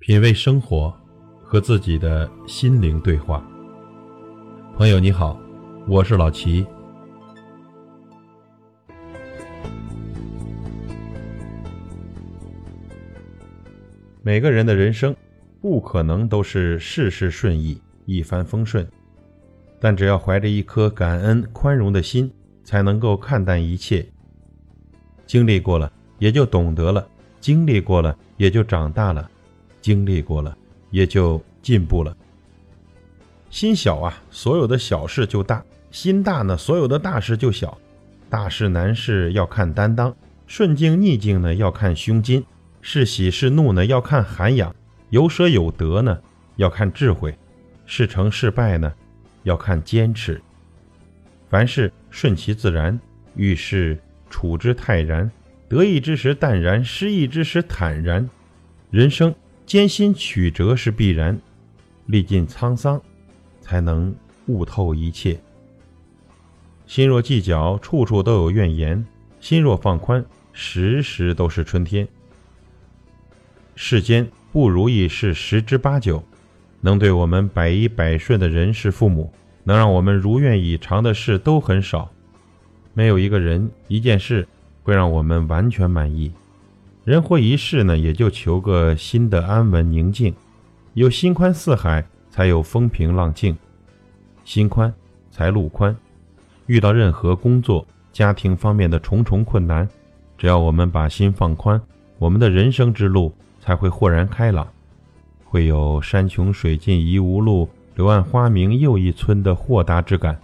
品味生活，和自己的心灵对话。朋友你好，我是老齐。每个人的人生不可能都是事事顺意、一帆风顺，但只要怀着一颗感恩、宽容的心，才能够看淡一切。经历过了，也就懂得了；经历过了，也就长大了；经历过了，也就进步了。心小啊，所有的小事就大；心大呢，所有的大事就小。大事难事要看担当，顺境逆境呢要看胸襟，是喜是怒呢要看涵养，有舍有得呢要看智慧，是成是败呢要看坚持。凡事顺其自然，遇事。处之泰然，得意之时淡然，失意之时坦然。人生艰辛曲折是必然，历尽沧桑，才能悟透一切。心若计较，处处都有怨言；心若放宽，时时都是春天。世间不如意事十之八九，能对我们百依百顺的人是父母，能让我们如愿以偿的事都很少。没有一个人、一件事会让我们完全满意。人活一世呢，也就求个心的安稳宁静。有心宽似海，才有风平浪静。心宽才路宽。遇到任何工作、家庭方面的重重困难，只要我们把心放宽，我们的人生之路才会豁然开朗，会有山穷水尽疑无路，柳暗花明又一村的豁达之感。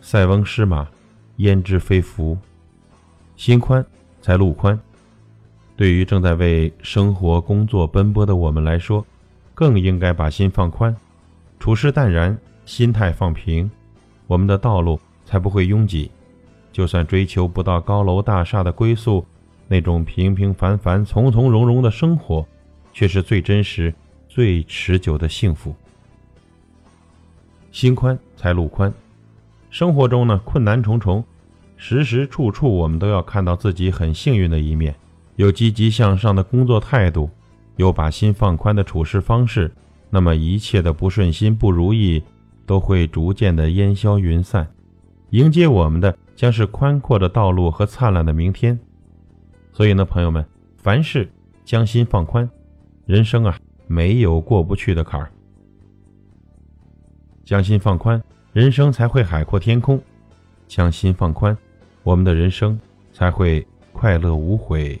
塞翁失马。焉知非福？心宽才路宽。对于正在为生活、工作奔波的我们来说，更应该把心放宽，处事淡然，心态放平，我们的道路才不会拥挤。就算追求不到高楼大厦的归宿，那种平平凡凡、从从容容的生活，却是最真实、最持久的幸福。心宽才路宽。生活中呢，困难重重。时时处处，我们都要看到自己很幸运的一面，有积极向上的工作态度，有把心放宽的处事方式，那么一切的不顺心、不如意都会逐渐的烟消云散，迎接我们的将是宽阔的道路和灿烂的明天。所以呢，朋友们，凡事将心放宽，人生啊，没有过不去的坎儿。将心放宽，人生才会海阔天空；将心放宽。我们的人生才会快乐无悔